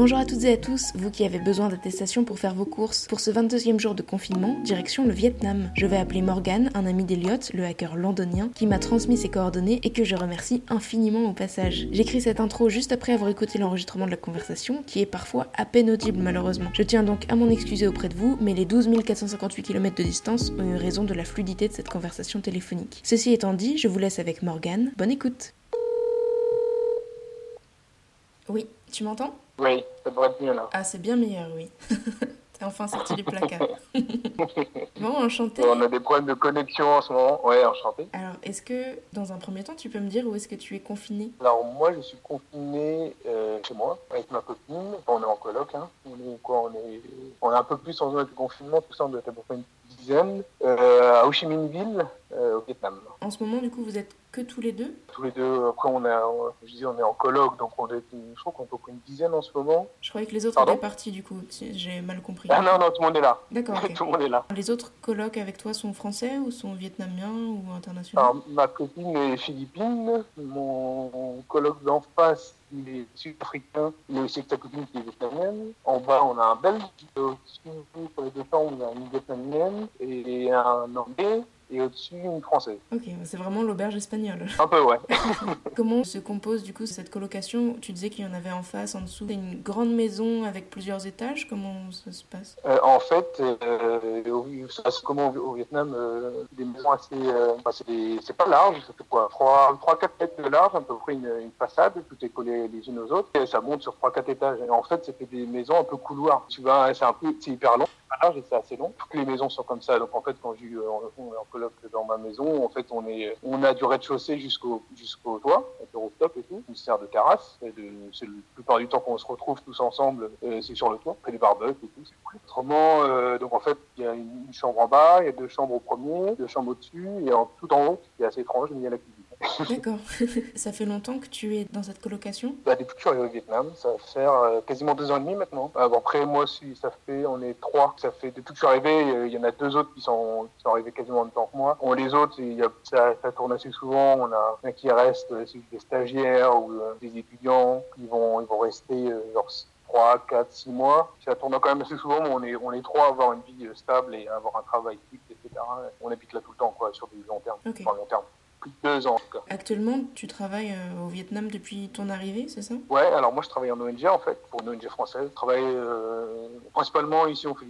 Bonjour à toutes et à tous, vous qui avez besoin d'attestation pour faire vos courses. Pour ce 22e jour de confinement, direction le Vietnam. Je vais appeler Morgan, un ami d'Eliott, le hacker londonien, qui m'a transmis ses coordonnées et que je remercie infiniment au passage. J'écris cette intro juste après avoir écouté l'enregistrement de la conversation, qui est parfois à peine audible malheureusement. Je tiens donc à m'en excuser auprès de vous, mais les 12 458 km de distance ont eu raison de la fluidité de cette conversation téléphonique. Ceci étant dit, je vous laisse avec Morgan. Bonne écoute. Oui, tu m'entends? Oui, ça devrait être mieux là. Ah, c'est bien meilleur, oui. T'es enfin sorti du placard. bon, enchanté. On a des problèmes de connexion en ce moment. Ouais, enchanté. Alors, est-ce que, dans un premier temps, tu peux me dire où est-ce que tu es confiné? Alors, moi, je suis confiné euh, chez moi, avec ma copine. on est en coloc, hein. On est quoi On est, on est un peu plus en zone de confinement. Tout ça, on doit être à peu près une dizaine. Euh, à Ho Chi Minh Ville, euh, au Vietnam. En ce moment, du coup, vous êtes que tous les deux? Tous les deux. Après, on, a, je dis, on est en colloque, donc on est, je crois qu'on est peu une dizaine en ce moment. Je croyais que les autres étaient partis, du coup. J'ai mal compris. Ah non, non, tout le monde est là. D'accord. tout le monde est là. Les autres colloques avec toi sont français ou sont vietnamiens ou internationaux? Alors, ma copine est philippine. Mon colloque d'en face, il est sud-africain. Il est aussi avec sa copine qui est vietnamienne. En bas, on a un belge. Au-dessus, pour les deux temps, on a une vietnamienne et un anglais et au-dessus une française. Ok, c'est vraiment l'auberge espagnole. Un peu, ouais. Comment se compose du coup cette colocation? Tu disais qu'il y en avait en face, en dessous. C'est une grande maison avec plusieurs étages? Comment ça se passe? Euh, En fait, euh, ça passe comment au, Vietnam euh, Des maisons assez. Euh, c'est pas large, ça fait quoi? 3-4 mètres de large, à peu près une, une, façade, tout est collé les unes aux autres. Et ça monte sur 3-4 étages. Et en fait, c'était des maisons un peu couloirs. Tu vois, c'est un peu, c'est hyper long large et c'est assez long. Toutes les maisons sont comme ça. Donc en fait, quand j'ai eu en colloque dans ma maison, en fait, on est, on a du rez-de-chaussée jusqu'au jusqu'au toit, avec le et tout, une serre de terrasse. Et de, c'est la plupart du temps qu'on se retrouve tous ensemble, euh, c'est sur le toit, près des barbecues et tout. C'est cool. Autrement, euh, donc en fait, il y a une, chambre en bas, il y a deux chambres au premier, deux chambres au-dessus, et en, tout en haut, qui est assez étrange, mais il y a la cuisine. D'accord. ça fait longtemps que tu es dans cette colocation? Bah, Depuis que je suis arrivé au Vietnam, ça va faire euh, quasiment deux ans et demi maintenant. Euh, bon, après, moi, si ça fait, on est trois. Ça fait depuis que je suis arrivé, il y en a deux autres qui sont, qui sont arrivés quasiment en même temps que moi. On, les autres, il y a, ça, ça, tourne assez souvent. On a un qui reste, c'est des stagiaires ou euh, des étudiants qui vont, ils vont rester genre 3, 4, 6 mois. Ça tourne quand même assez souvent, mais on est, on est trois à avoir une vie stable et à avoir un travail fixe, etc. On habite là tout le temps, quoi, sur du long terme. Okay. Enfin, long terme plus de deux ans. Actuellement, tu travailles euh, au Vietnam depuis ton arrivée, c'est ça? Ouais, alors moi je travaille en ONG en fait, pour une ONG française. Je travaille euh, principalement ici, on fait au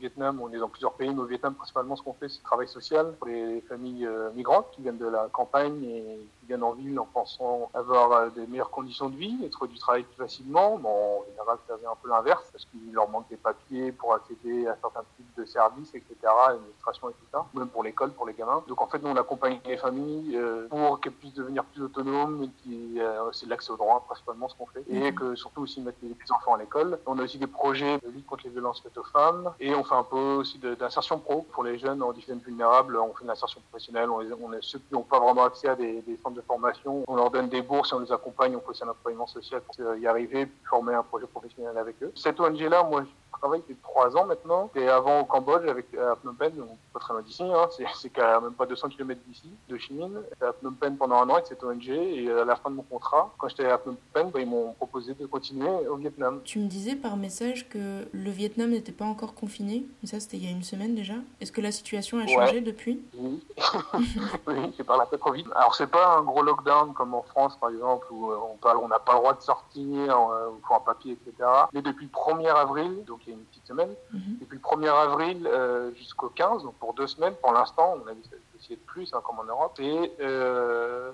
Vietnam, on est dans plusieurs pays, mais au Vietnam principalement ce qu'on fait c'est le travail social pour les familles euh, migrantes qui viennent de la campagne et qui viennent en ville en pensant avoir euh, des meilleures conditions de vie et trouver du travail plus facilement. Bon, en général ça vient un peu l'inverse parce qu'il leur manque des papiers pour accéder à certains types de services, etc., l'administration et tout ça, même pour l'école, pour les gamins. Donc en fait nous on accompagne les familles euh, pour qu'elles puissent devenir plus autonomes et qui c'est l'accès au droit principalement ce qu'on fait et que surtout aussi mettre les, enfants à l'école. On a aussi des projets de lutte contre les violences faites aux femmes et on fait un peu aussi d'insertion pro pour les jeunes en difficulté vulnérables. On fait de l'insertion professionnelle. On, les, on est ceux qui n'ont pas vraiment accès à des, des, centres de formation. On leur donne des bourses et on les accompagne. On fait un accompagnement social pour y arriver, former un projet professionnel avec eux. Cette ONG là, moi travaille depuis trois ans maintenant. Et avant au Cambodge avec à Phnom Penh, donc pas très loin d'ici, hein, c'est quand même pas 200 km d'ici, de Chine. J'étais à Phnom Penh pendant un an avec cette ONG et à la fin de mon contrat, quand j'étais à Phnom Penh, bah, ils m'ont proposé de continuer au Vietnam. Tu me disais par message que le Vietnam n'était pas encore confiné, mais ça c'était il y a une semaine déjà. Est-ce que la situation a changé depuis? Oui, oui c'est par la trop vite. Alors c'est pas un gros lockdown comme en France par exemple où on n'a pas le droit de sortir, il faut un papier, etc. Mais depuis le 1er avril, donc une petite semaine. Mm -hmm. Depuis le 1er avril euh, jusqu'au 15, donc pour deux semaines, pour l'instant, on a essayé de plus, hein, comme en Europe, et euh,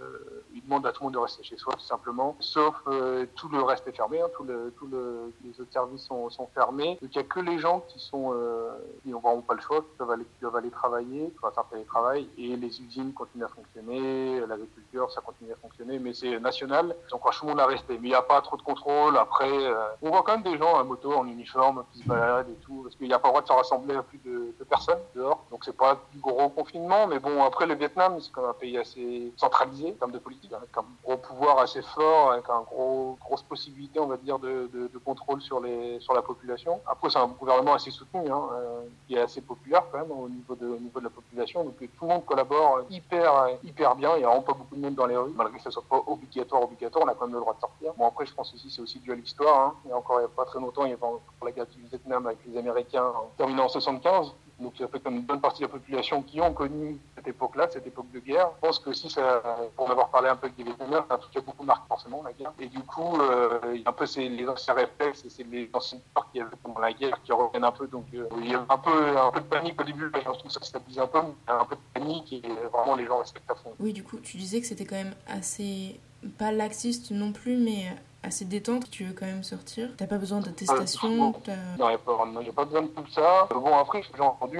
demande à tout le monde de rester chez soi, tout simplement, sauf euh, tout le reste est fermé, hein, tout le, tout le, les autres services sont, sont fermés, donc il n'y a que les gens qui sont, euh, qui n'ont vraiment pas le choix, qui peuvent aller, qui doivent aller travailler, qui doivent faire télétravail, et les usines continuent à fonctionner, l'agriculture, ça continue à fonctionner, mais c'est national, donc franchement, on a resté, mais il n'y a pas trop de contrôle, après, euh, on voit quand même des gens à moto, en uniforme, qui se baladent et tout, parce qu'il n'y a pas le droit de se rassembler à plus de, de personnes dehors, donc c'est pas du gros confinement, mais bon, après, le Vietnam, c'est quand même un pays assez centralisé en termes de politique, avec un gros pouvoir assez fort, avec un gros, grosse possibilité, on va dire, de, de, contrôle sur, les, sur la population. Après, c'est un gouvernement assez soutenu, hein, euh, qui est assez populaire quand même au niveau de, au niveau de la population. Donc, tout le monde collabore hyper, hyper bien. Il n'y a vraiment pas beaucoup de monde dans les rues, malgré que ce soit pas obligatoire, obligatoire. On a quand même le droit de sortir. Bon, après, je pense aussi c'est aussi dû à l'histoire. Hein. Il y a encore il y a pas très longtemps, il y avait encore la guerre du Vietnam avec les Américains, en terminant en 75. Donc il y a comme une bonne partie de la population qui ont connu cette époque-là, cette époque de guerre. Je pense que si ça, pour en avoir parlé un peu avec des Vietnamiens, c'est un truc qui a beaucoup marqué forcément la guerre. Et du coup, euh, un peu ces, les anciens réflexes et c'est les anciens peurs qu'il y avait pendant la guerre qui reviennent un peu. Donc euh, il y a un peu, un peu de panique au début, je trouve que ça stabilise un peu, mais il y a un peu de panique et vraiment les gens respectent à fond. Oui, du coup, tu disais que c'était quand même assez, pas laxiste non plus, mais assez détente, tu veux quand même sortir. T'as pas besoin d'attestation Non, il n'y a, pas besoin de tout ça. Euh, bon, après, j'ai entendu,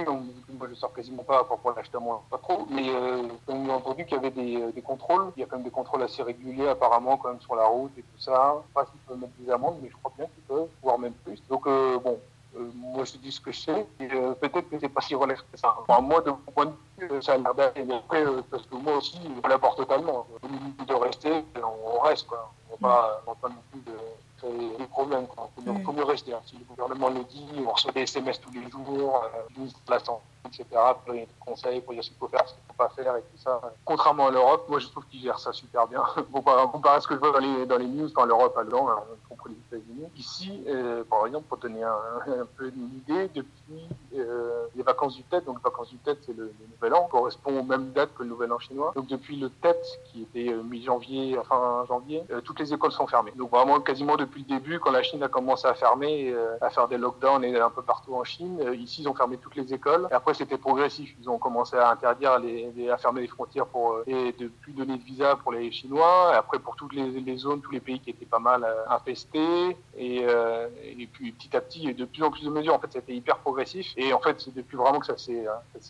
moi je sors quasiment pas pour l'acheter à moi, pas trop, mais euh, j'ai entendu qu'il y avait des, euh, des, contrôles. Il y a quand même des contrôles assez réguliers apparemment quand même sur la route et tout ça. Pas s'ils peuvent mettre des amendes, mais je crois bien qu'ils peuvent, voire même plus. Donc euh, bon, euh, moi je dis ce que je sais, et euh, peut-être que c'est pas si relève que ça. Enfin, moi, de mon point de vue, ça a l'air d'aller. Mais après, euh, parce que moi aussi, je collabore totalement. Au lieu de rester, on reste, quoi. Va pas, va pas non plus de créer des problèmes. Il faut, faut, mieux rester. Hein. Si le gouvernement le dit, on reçoit des SMS tous les jours, euh, ministre de la Santé, etc., pour donner conseils, pour dire ce qu'il faut faire, ce qu'il ne faut pas faire et tout ça. Contrairement à l'Europe, moi je trouve qu'ils gèrent ça super bien. Comparé à ce que je vois dans les, dans les news, enfin l'Europe, dedans, hein, compris les États-Unis. Ici, euh, par exemple, pour donner un, peu une idée, depuis euh, les vacances du Tet, donc les vacances du Tet, c'est le, Nouvel An, correspond aux mêmes dates que le Nouvel An chinois. Donc depuis le Tet, qui était euh, mi-janvier, fin janvier, toutes les écoles sont fermées. Donc vraiment quasiment depuis le début, quand la Chine a commencé à fermer, à faire des lockdowns et un peu partout en Chine, ici ils ont fermé toutes les écoles. C'était progressif, ils ont commencé à interdire, à fermer les frontières pour euh, et de plus donner de visa pour les Chinois. Et après pour toutes les, zones, tous les pays qui étaient pas mal infestés. Et, et puis petit à petit, de plus en plus de mesures. En fait, c'était hyper progressif. Et en fait, c'est depuis vraiment que ça s'est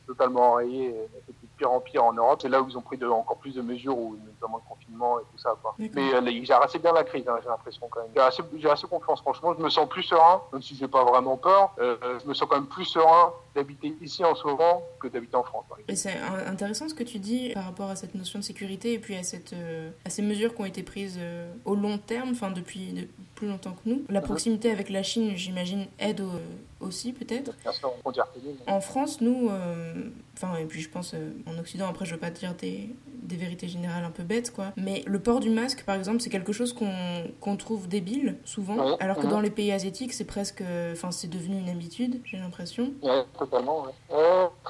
totalement enrayé, pire en pire en Europe. C'est là où ils ont pris de, encore plus de mesures, où, notamment le confinement et tout ça. Quoi. Mais euh, ils gèrent assez bien la crise, hein, j'ai l'impression quand même. J'ai assez, j'ai assez confiance, franchement. Je me sens plus serein, même si j'ai pas vraiment peur. Euh, je me sens quand même plus serein d'habiter ici en ce moment que d'habiter en France. Et c'est intéressant ce que tu dis par rapport à cette notion de sécurité et puis à, cette, euh, à ces mesures qui ont été prises euh, au long terme, enfin depuis de, plus longtemps que nous. La proximité avec la Chine, j'imagine, aide au, aussi peut-être. En France, nous, enfin, et puis je pense en Occident, après je veux pas dire des, des vérités générales un peu bêtes, quoi, mais le port du masque, par exemple, c'est quelque chose qu'on qu trouve débile, souvent, ouais, alors que ouais. dans les pays asiatiques, c'est presque, enfin, c'est devenu une habitude, j'ai l'impression. Totalement.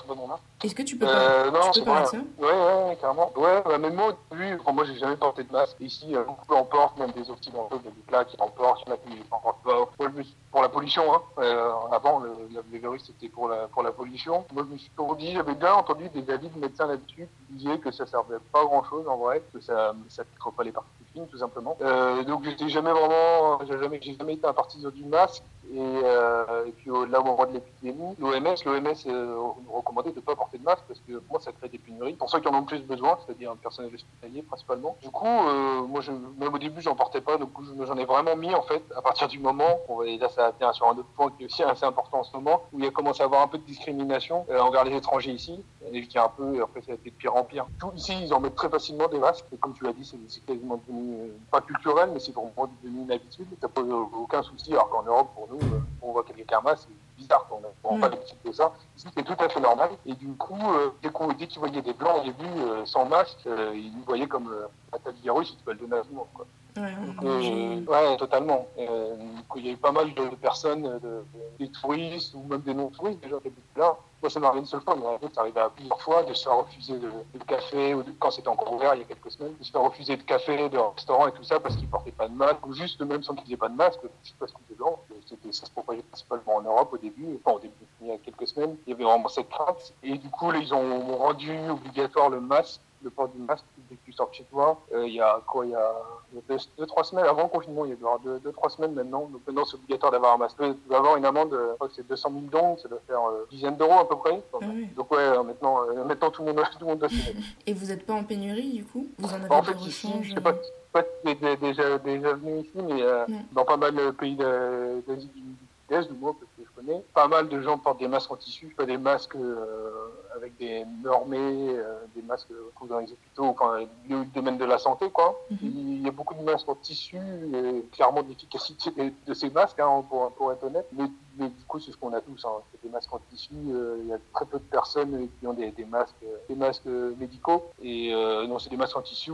Très remarque. Est-ce que tu peux, euh, non, tu peux parler de ça? Ouais, ouais, carrément. Ouais, bah, même moi, au début, enfin, moi, j'ai jamais porté de masque. Ici, euh, beaucoup en portent, même des occidentaux, des plats qui en portent, il y en a qui en portent pas. Moi, je me suis, pour la pollution, hein. Euh, avant, le, le, virus, c'était pour la, pour la pollution. Moi, je me suis toujours dit, j'avais bien entendu des avis de médecins là-dessus qui disaient que ça servait pas grand-chose, en vrai, que ça, ça pique pas les particules fines, tout simplement. Euh, donc, j'étais jamais vraiment, j'ai jamais, j'ai jamais été un partisan du masque. Et, euh, et puis là, au moment de l'épidémie, l'OMS, l'OMS euh, recommandait de ne pas porter de masque parce que pour moi, ça crée des pénuries. Pour ceux qui en ont le plus besoin, c'est-à-dire un personnel hospitalier principalement. Du coup, euh, moi, je, même au début, j'en portais pas. Donc, j'en ai vraiment mis en fait à partir du moment. Et là, ça vient sur un autre point qui est aussi assez important en ce moment, où il a commencé à avoir un peu de discrimination euh, envers les étrangers ici, et qui est un peu, après, ça a été de pire en pire. Tout ici, ils en mettent très facilement des masques. Et comme tu l'as dit, c'est quasiment devenu euh, pas culturel, mais c'est vraiment devenu une habitude. Ça pose aucun souci. Alors qu'en Europe, pour nous, euh, on voit quelqu'un masque, c'est bizarre, on n'a mm. pas l'habitude de ça. C'est tout à fait normal. Et du coup, euh, dès qu'ils voyaient des blancs au début euh, sans masque, euh, ils nous voyaient comme un tel virus, ils veulent donner à le. Quoi. Ouais, Donc, euh, ouais, totalement. Il y a eu pas mal de, de personnes, de, de, des touristes ou même des non-touristes déjà qui habitent là. Moi, ça m'est arrivé une seule fois, mais en fait, ça arrivait à plusieurs fois de se faire refuser de, de café, ou de, quand c'était encore ouvert il y a quelques semaines, de se faire refuser de café, de restaurant et tout ça parce qu'ils portaient pas de masque, ou juste même sans qu'ils aient pas de masque, juste parce qu'ils étaient blancs. C'était, ça se propageait principalement en Europe au début, enfin au début, il y a quelques semaines, il y avait vraiment cette crainte. Et du coup, là, ils ont rendu obligatoire le masque le port du masque Euh, il y a quoi Il y a deux, deux, trois semaines avant le confinement, il y a deux, deux, trois semaines maintenant. Donc maintenant, c'est obligatoire d'avoir un masque. Tu vas avoir une amende, je crois que c'est 200 000 dons, ça doit faire euh, dizaines d'euros à peu près. Ah oui. Donc ouais, maintenant, euh, maintenant tout le monde, tout le monde doit se Et vous n'êtes pas en pénurie du coup Vous en avez En fait, ici, je sais pas, es déjà, déjà venu ici, mais euh, dans pas mal de pays d'Asie du Sud-Est, du moins, parce que je japonais. Pas mal de gens portent des masques en tissu, pas des masques des normés, des masques dans les hôpitaux, enfin, le domaine de la santé, quoi. Mhm. Il y a beaucoup de masques en tissu, et clairement de l'efficacité de, ces masques, hein, pour, pour, être honnête. Mais, du coup, c'est ce qu'on a tous, hein. des masques en tissu. il y a très peu de personnes qui ont des, des masques, des masques médicaux. Et non, c'est des masques en tissu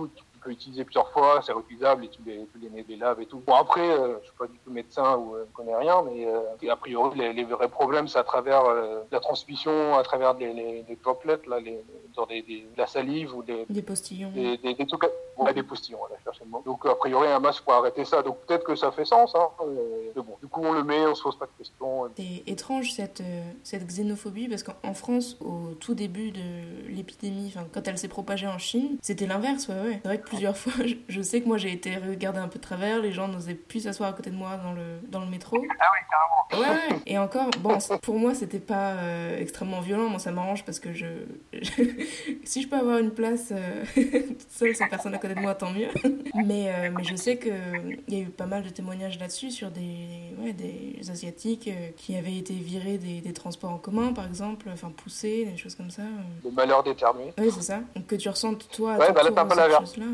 utiliser plusieurs fois, c'est réutilisable et tu les, tu les, laves et tout. Bon, après, euh, je suis pas du tout médecin ou euh, connais rien, mais euh, a priori, les, les, vrais problèmes, c'est à travers euh, la transmission, à travers les, les, les droplets, là, les, des, des, de la salive ou des, des postillons. Des, des, des, trucs, ouais, des postillons, là, je le mot. Donc, a priori, un masque pour arrêter ça. Donc, peut-être que ça fait sens, hein. Mais bon, du coup, on le met, on se pose pas de questions. C'est étrange cette, cette xénophobie parce qu'en France, au tout début de l'épidémie, quand elle s'est propagée en Chine, c'était l'inverse, ouais, ouais. C'est vrai que plusieurs fois, je, sais que moi j'ai été regardée un peu de travers, les gens n'osaient plus s'asseoir à côté de moi dans le, dans le métro. Ah oui, carrément. Ouais, et encore, bon, pour moi c'était pas euh, extrêmement violent, moi ça m'arrange parce que je, si je peux avoir une place euh, seule sans personne à côté de moi, tant mieux. mais, euh, mais je sais qu'il y a eu pas mal de témoignages là-dessus sur des, ouais, des Asiatiques qui avaient été virés des, des, transports en commun par exemple, enfin poussés, des choses comme ça. Le malheur d'éternuer. Oui, c'est ça. Donc que tu ressentes toi, ouais, bah là, pas la chose-là.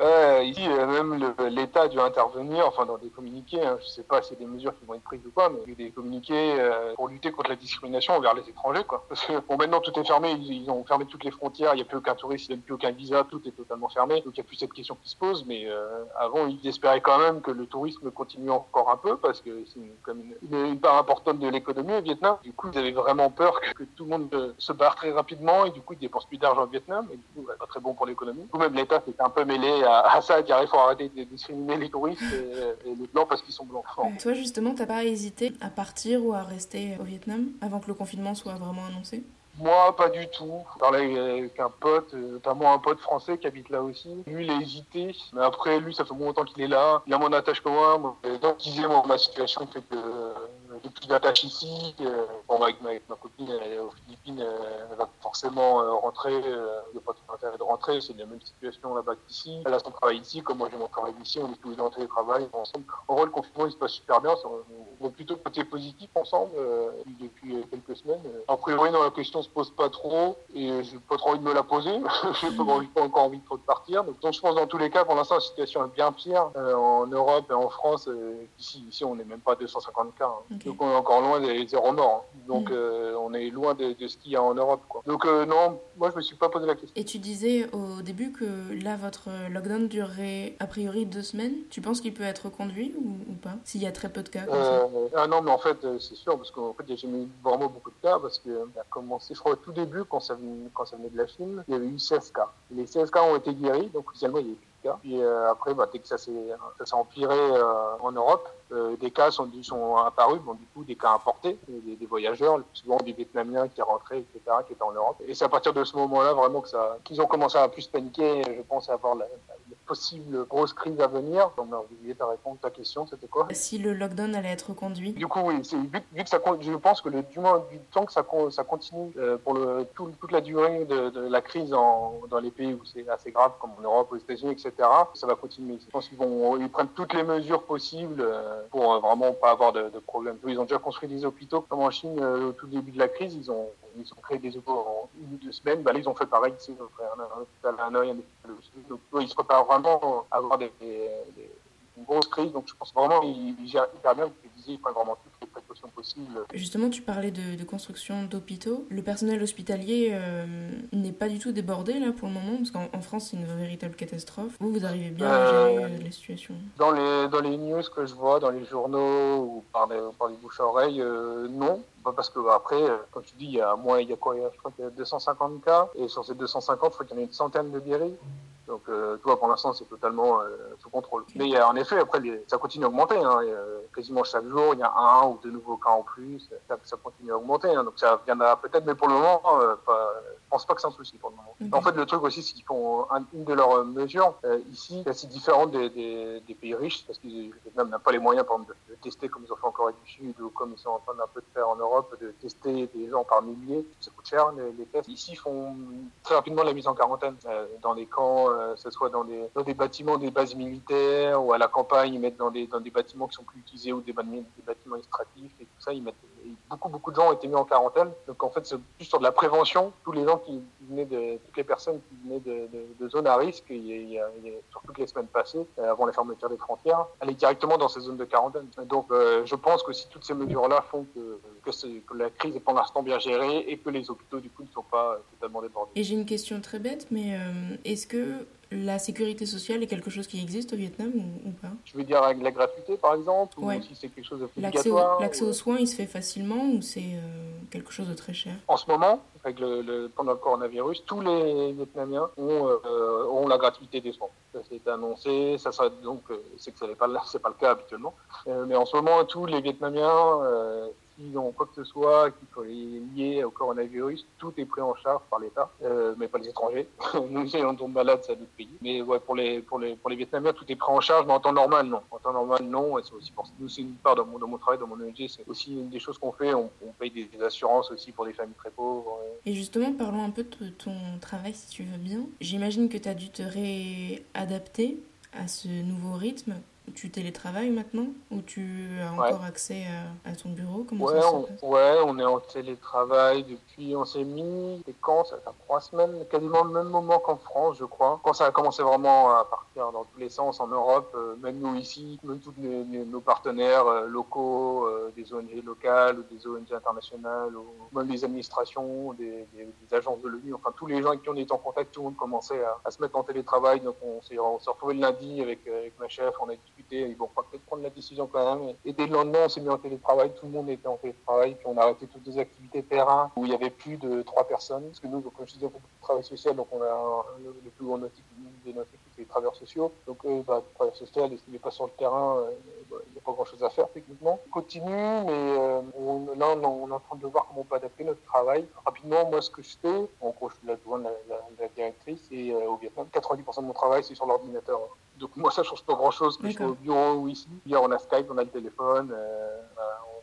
Ouais. ici, même l'État a dû intervenir, enfin dans des communiqués, hein, je sais pas si c'est des mesures qui vont être prises ou pas, mais des communiqués euh, pour lutter contre la discrimination envers les étrangers. Quoi. Parce que bon, maintenant tout est fermé, ils, ont fermé toutes les frontières, il n'y a plus aucun touriste, il n'y a plus aucun visa, tout est totalement fermé, donc il n'y a plus cette question qui se pose, mais euh, avant ils espéraient quand même que le tourisme continue encore un peu, parce que c'est comme une, part importante de l'économie au Vietnam. Du coup, ils avaient vraiment peur que, tout le monde euh, se barre très rapidement, et du coup ils dépensent plus d'argent au Vietnam, et du coup, pas très bon pour l'économie. Du coup, même l'État s'était un peu mêlé à, à ça, dire il faut arrêter de discriminer les touristes et, les blancs parce qu'ils sont blancs. Toi, justement, t'as pas hésité à partir ou à rester au Vietnam avant que le confinement soit vraiment annoncé? Moi, pas du tout. Je parlais avec un pote, notamment un pote français qui habite là aussi. Lui, il a hésité. Mais après, lui, ça fait longtemps qu'il est là. Il a d'attache que moi. Donc, disais, moi, ma situation fait que j'ai plus d'attache ici. Euh, bon, avec ma, avec ma copine, elle est aux Philippines, euh, elle va forcément euh, rentrer. Il n'y a pas trop intérêt de rentrer. C'est la même situation là-bas qu'ici. Elle a son travail ici, comme moi j'ai mon travail ici. On est tous les deux en télétravail ensemble. En vrai, le confinement, il se passe super bien. On est plutôt côté positif ensemble depuis quelques semaines. A priori, dans la question se pose pas trop et j'ai pas trop envie de me la poser. j'ai pas, pas, encore envie de trop de partir. Donc, donc, je pense dans tous les cas, pour l'instant, la situation est bien pire en Europe et en France. ici, ici, on n'est même pas à 250 cas. Hein. Okay. Donc on est encore loin des zéro morts. Hein. Donc mm. euh, on est loin de, de ce qu'il y a en Europe. Quoi. Donc euh, non, moi je me suis pas posé la question. Et tu disais au début que là votre lockdown durerait a priori deux semaines. Tu penses qu'il peut être conduit ou, ou pas? S'il y a très peu de cas comme euh, ça. Ah non, mais en fait c'est sûr parce qu'en fait il n'y a jamais eu vraiment beaucoup de cas parce que a commencé, je crois au tout début quand ça venait, quand ça venait de la Chine, il y avait eu 16 cas. Les 16 cas ont été guéris, donc officiellement il y a eu Et euh, après, bah, dès que ça s'est empiré euh, en Europe, euh, des cas sont, sont apparus, bon, du coup, des cas importés, des, voyageurs, souvent des Vietnamiens qui rentraient, etc., qui étaient en Europe. Et c'est à partir de ce moment-là vraiment qu'ils ont commencé à plus paniquer, je pense, à avoir la, possible grosse crise à venir. Donc, j'ai oublié ta réponse, ta question, c'était quoi? Si le lockdown allait être reconduit Du coup, oui, vu, vu, que ça, je pense que le, du, moins, du temps que ça, ça continue euh, pour le, tout, toute la durée de, de la crise en, dans les pays où c'est assez grave, comme en Europe, aux États-Unis, etc., ça va continuer. Je pense qu'ils vont, ils prennent toutes les mesures possibles. Euh, pour vraiment pas avoir de, de problème. Ils ont déjà construit des hôpitaux, comme en Chine, euh, au tout début de la crise, ils ont, ils ont créé des hôpitaux en une ou deux semaines. Bah, là, ils ont fait pareil ici, ils ont fait un, hôpital un. Donc, ils se préparent vraiment à avoir des, des, des. Donc, je pense vraiment qu'ils gèrent hyper bien. Ils disaient, ils prennent vraiment toutes Justement, tu parlais de, de construction d'hôpitaux. Le personnel hospitalier euh, n'est pas du tout débordé là pour le moment, parce qu'en France, c'est une véritable catastrophe. Vous, vous arrivez bien à gérer euh, la situation dans les, dans les news que je vois, dans les journaux ou par les, par les bouches à oreille, euh, non. Parce que après, comme tu dis, il y a moins, il y a quoi Je crois qu'il y a 250 cas, et sur ces 250, je crois qu'il y en a une centaine de guéris. Donc, euh, tu vois, pour l'instant, c'est totalement euh, sous contrôle. Mais euh, en effet, après, les, ça continue à augmenter. Hein, quasiment chaque jour, il y a un ou deux nouveaux cas en plus. Ça, ça continue à augmenter. Hein, donc, ça viendra peut-être, mais pour le moment, euh, pas, je pense pas que c'est un souci pour le moment. Okay. En fait, le truc aussi, c'est qu'ils font un, une de leurs mesures euh, ici, c'est assez différente des, des, des, pays riches, parce que le Vietnam n'a pas les moyens, par exemple, de, de, tester comme ils ont fait en Corée du Sud ou comme ils sont en train d'un peu de faire en Europe, de tester des gens par milliers. Ça coûte cher les, les tests. Ici, ils font très rapidement la mise en quarantaine euh, dans des camps, euh, que ce soit dans des, dans des bâtiments, des bases militaires ou à la campagne, ils mettent dans des, dans des bâtiments qui sont plus utilisés ou des, des bâtiments administratifs et tout ça, ils mettent beaucoup, beaucoup de gens ont été mis en quarantaine. Donc en fait, c'est plus sur de la prévention. Tous les gens qui venaient de, toutes les personnes qui venaient de, de, zones à risque, il y, a, sur toutes les semaines passées, euh, avant la fermeture des frontières, allaient directement dans ces zones de quarantaine. Donc euh, je pense que si toutes ces mesures-là font que, que, la crise est pour l'instant bien gérée et que les hôpitaux du coup ne sont pas totalement débordés. Et j'ai une question très bête, mais est-ce que la sécurité sociale est quelque chose qui existe au Vietnam ou, pas? Je veux dire avec la gratuité par exemple Ou si c'est quelque chose d'obligatoire L'accès aux, soins, il se fait facilement ou c'est euh, quelque chose de très cher? En ce moment, avec le, pendant le coronavirus, tous les Vietnamiens ont, euh, ont la gratuité des soins. Ça s'est annoncé, ça, donc euh, c'est que ce n'est pas, pas le cas habituellement. mais en ce moment, tous les Vietnamiens s'ils ont quoi que ce soit qui soit lié au coronavirus, tout est pris en charge par l'État, euh, mais pas les étrangers. nous, si on tombe malade, ça nous paye. Mais ouais, pour les, pour, les, pour les Vietnamiens, tout est pris en charge, mais en temps normal, non. En temps normal, non. Et c'est aussi pour nous, c'est une part de mon, de mon travail, de mon ONG, c'est aussi une des choses qu'on fait. On, paye des, assurances aussi pour des familles très pauvres. Et justement, parlons un peu de ton travail, si tu veux bien. J'imagine que tu as dû te réadapter à ce nouveau rythme tu télétravailles maintenant ou tu as encore accès à, ton bureau? Comment ouais, ça on, ouais, on est en télétravail depuis, on s'est mis, c'est quand? Ça fait trois semaines, quasiment le même moment qu'en France, je crois. Quand ça a commencé vraiment à partir dans tous les sens en Europe, euh, même nous ici, même tous nos partenaires euh, locaux, euh, des ONG locales ou des ONG internationales, ou même des administrations, des, agences de l'ONU, enfin tous les gens avec qui on est en contact, tout le monde commençait à, se mettre en télétravail. Donc on s'est retrouvé le lundi avec, avec ma chef, on a discuté, bon, on va peut-être prendre la décision quand même. Et dès le lendemain, on s'est mis en télétravail, tout le monde était en télétravail, puis on a arrêté toutes les activités terrain où il y avait plus de trois personnes. Parce que nous, je disais, on fait beaucoup travail social, donc on a le, plus grand équipe de notre équipe, les travailleurs sociaux. Donc, euh, bah, le travailleur social, s'il n'est pas sur le terrain, euh, bah, il n'y a pas grand-chose à faire techniquement. On continue, mais euh, là, on, est en train de voir comment on peut adapter notre travail. Rapidement, moi, ce que je fais, en gros, je suis l'adjoint de la, la, directrice, et au Vietnam, 90% de mon travail, c'est sur l'ordinateur. Donc moi, ça change pas grand-chose que je sois au bureau ou ici. Hier, on a Skype, on a le téléphone, euh,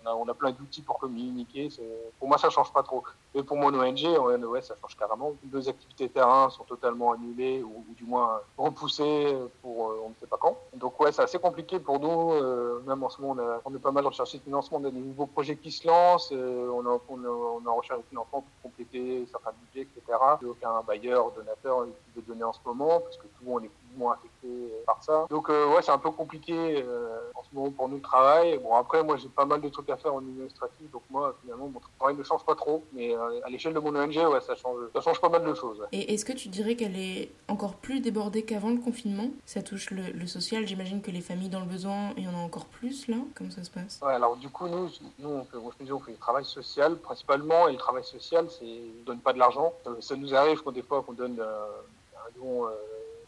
on, a, on, a, plein d'outils pour communiquer. Pour moi, ça change pas trop. Mais pour mon ONG, ouais, ça change carrément. Deux activités terrain sont totalement annulées ou, du moins repoussées pour euh, on ne sait pas quand. Donc ouais, c'est assez compliqué pour nous. Euh, même en ce moment, on, a, on est pas mal recherché de financement. On a des nouveaux projets qui se lancent. on, a, on, a, on a recherché de financement pour compléter certains budgets, etc. A aucun bailleur, donateur qui veut donner en ce moment parce que tout le monde est moins affecté par ça. Donc euh, ouais, c'est un peu compliqué euh, en ce moment pour nous le travail. Bon après, moi j'ai pas mal de trucs à faire en administratif, donc moi finalement mon travail ne change pas trop. Mais euh, à l'échelle de mon ONG, ouais, ça change, ça change pas mal de choses. Et est-ce que tu dirais qu'elle est encore plus débordée qu'avant le confinement? Ça touche le, social, j'imagine que les familles dans le besoin, il y en a encore plus là. Comment ça se passe? Ouais, alors du coup nous, nous on fait, on fait du travail social principalement, et le travail social, c'est donne pas de l'argent. Ça, nous arrive qu'on des fois qu'on donne un don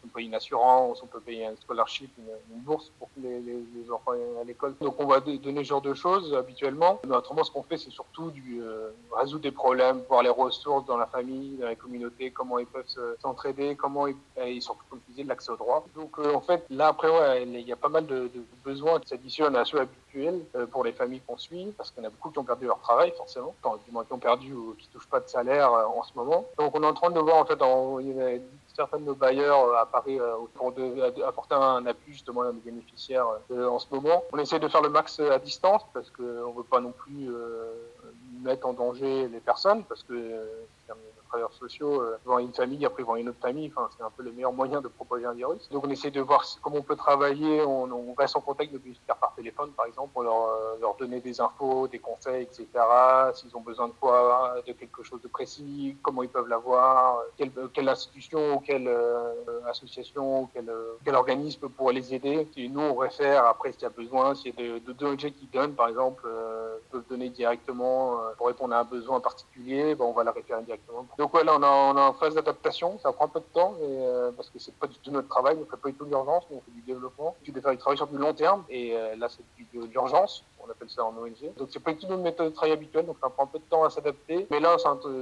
on payer une assurance, on peut payer un scholarship, une, bourse pour que les, les, enfants à l'école. Donc on va donner ce genre de choses habituellement. Mais autrement, ce qu'on fait, c'est surtout du euh, résoudre des problèmes, voir les ressources dans la famille, dans la communauté, comment ils peuvent s'entraider, comment ils, et surtout, comme tu disais, l'accès au droit. Donc euh, en fait, là après, ouais, il y a pas mal de, besoins qui s'additionnent à ceux habituels euh, pour les familles qu'on suit, parce en a beaucoup qui ont perdu leur travail, forcément, enfin, du moins qui ont perdu ou qui touchent pas de salaire en ce moment. Donc on est en train de voir en fait, en, certains de nos bailleurs euh, à Paris euh, pour apporter un appui justement à nos bénéficiaires euh, en ce moment. On essaie de faire le max à distance parce qu'on ne veut pas non plus mettre en danger les personnes parce que travailleurs sociaux euh, devant une famille, après devant une autre famille. Enfin, c'est un peu le meilleur moyen de propager un virus. Donc on essaie de voir comment on peut travailler. On, reste en contact de faire par téléphone, par exemple, pour leur, euh, leur donner des infos, des conseils, etc. S'ils ont besoin de quoi, de quelque chose de précis, comment ils peuvent l'avoir, quelle, quelle institution ou quelle euh, association ou quel, quel organisme pourrait les aider. Et nous, on réfère après s'il y a besoin, s'il y a de, de, qui donnent, par exemple, peuvent donner directement pour répondre à un besoin particulier, ben, on va la référer directement donc ouais, là, on, est en phase d'adaptation. Ça prend un peu de temps, euh, parce que c'est pas du tout notre travail. On fait pas du tout l'urgence, on fait du développement. Tu faire du travail sur du long terme, et euh, là, c'est de l'urgence on appelle ça en ONG. Donc c'est pas du tout notre méthode de travail habituelle, donc ça prend un peu de temps à s'adapter. Mais là,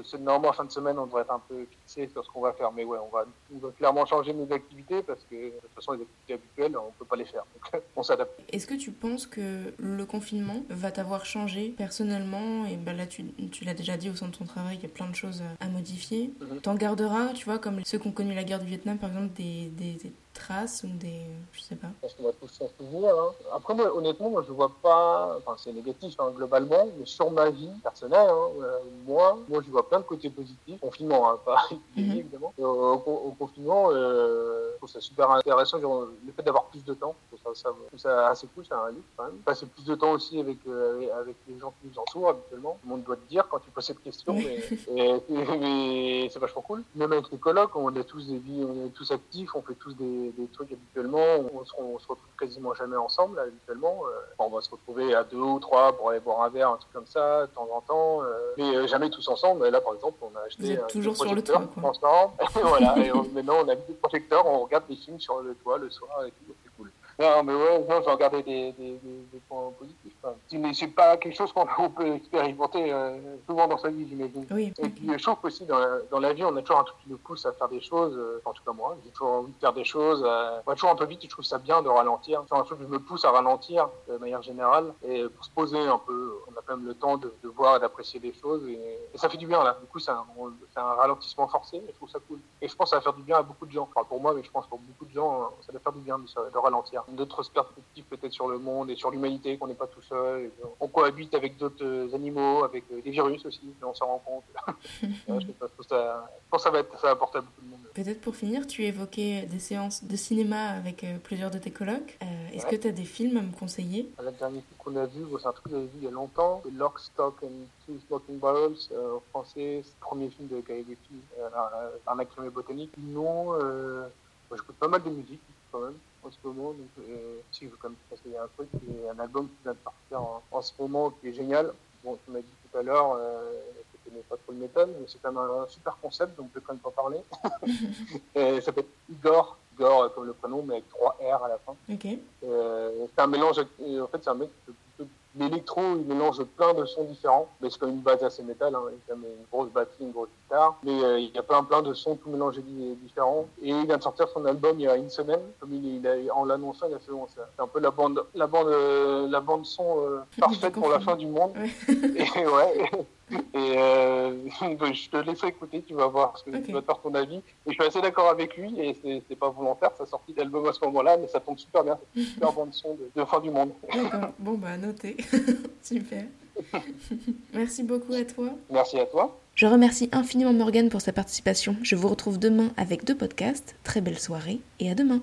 c'est normalement en fin de semaine, on devrait être un peu fixé sur ce qu'on va faire. Mais ouais, on va, on va, clairement changer nos activités parce que de toute façon, les activités habituelles, on peut pas les faire. Donc on s'adapte. Est-ce que tu penses que le confinement va t'avoir changé personnellement? Et ben là, tu, tu l'as déjà dit au sein de ton travail, il y a plein de choses à modifier. Mm-hmm. T'en garderas, tu vois, comme ceux qui ont connu la guerre du Vietnam, par exemple, des, des traces ou des. Je sais pas. Pense qu'on va tous s'en souvenir. Hein. Après, moi, honnêtement, moi, je vois pas. Enfin, c'est négatif hein, globalement, mais sur ma vie personnelle, hein, euh, moi, moi, je vois plein de côtés positifs. Confinement, hein, pas Mhm. évidemment. Au, au- au confinement, euh, je trouve ça super intéressant. genre, le fait d'avoir plus de temps, je trouve ça, ça, je trouve ça assez cool, c'est un livre quand même. Passer plus de temps aussi avec, euh, avec les gens qui nous entourent habituellement. Tout le monde doit te dire quand tu poses cette question, et- mais c'est vachement cool. Même avec les colocs, on a tous des vies, on est tous actifs, on fait tous des, des trucs habituellement. On se, on se retrouve quasiment jamais ensemble habituellement. Euh, on va se retrouver à deux ou trois pour aller boire un verre, un truc comme ça, de temps en temps. euh, mais euh, jamais tous ensemble. Là, par exemple, on a acheté un toujours sur le toit, ensemble. Et voilà. Et on- maintenant, on a mis des projecteurs, on regarde des films sur le toit le soir et tout. C'est cool. Non, mais ouais, non, j'ai regardé des, des, des, des points positifs. même. Mais c'est pas quelque chose qu'on on peut expérimenter euh, souvent dans sa vie, j'imagine. Oui. Et puis, je trouve qu'aussi, dans la, dans la vie, on a toujours un truc qui nous pousse à faire des choses. euh, en tout cas, moi, j'ai toujours envie de faire des choses. Euh, on va toujours un peu vite et je trouve ça bien de ralentir. C'est un truc qui me pousse à ralentir de manière générale. Et pour se poser un peu, on a quand même le temps de, de voir et d'apprécier des choses. Et, et ça fait du bien, là. Du coup, c'est un, un ralentissement forcé. Et je trouve ça cool. Et je pense que ça va faire du bien à beaucoup de gens. Enfin, pour moi, mais je pense pour beaucoup de gens, ça va faire du bien de, de ralentir. D'autres perspectives peut-être sur le monde et sur l'humanité, qu'on n'est pas tout seul. Et on cohabite avec d'autres euh, animaux, avec euh, des virus aussi, et on s'en rend compte. Je sais pas, je trouve ça, je pense que ça va, être, ça va apporter à beaucoup de monde. Peut-être pour finir, tu évoquais des séances de cinéma avec euh, plusieurs de tes colocs. Euh, Est-ce Ouais. que tu as des films à me conseiller? Le dernier film qu'on a vu, c'est un truc que j'avais vu il y a longtemps, Lock, Stock and Two Smoking Barrels, euh, en français, c'est le premier film de Guy Ritchie, euh, un, un acrimé botanique. Euh, moi, j'écoute pas mal de musique quand même en ce moment, donc euh, si je veux quand même conseiller un truc, c'est un album qui vient de sortir en, en ce moment qui est génial. Bon, tu m'as dit tout à l'heure euh, que tu n'aimais pas trop le métal, mais c'est quand même un, super concept, donc je vais quand même pas parler. Ça s'appelle Igor, Igor euh, comme le prénom, mais avec trois R à la fin. Ok. Euh, c'est un mélange, euh, en fait, c'est un mec qui l'électro, il mélange plein de sons différents, mais c'est quand même une base assez métal, hein, il y a quand même une grosse batterie, une grosse guitare, mais euh, il y a plein plein de sons tout mélangés di- différents. Et il vient de sortir son album il y a une semaine, comme il, il a, en l'annonçant, il a fait bon, c'est c'est un peu la bande, la bande, euh, la bande son euh, parfaite pour la fin du monde. Ouais. Et ouais. Et euh, je te laisserai écouter, tu vas voir, parce que tu vas te faire ton avis. Et je suis assez d'accord avec lui, et c'est pas volontaire, sa sortie d'album à ce moment-là, mais ça tombe super bien, c'est une super bande son de, de fin du monde. D'accord. Bon, bah, noté. Super. Merci beaucoup à toi. Merci à toi. Je remercie infiniment Morgane pour sa participation. Je vous retrouve demain avec deux podcasts. Très belle soirée et à demain.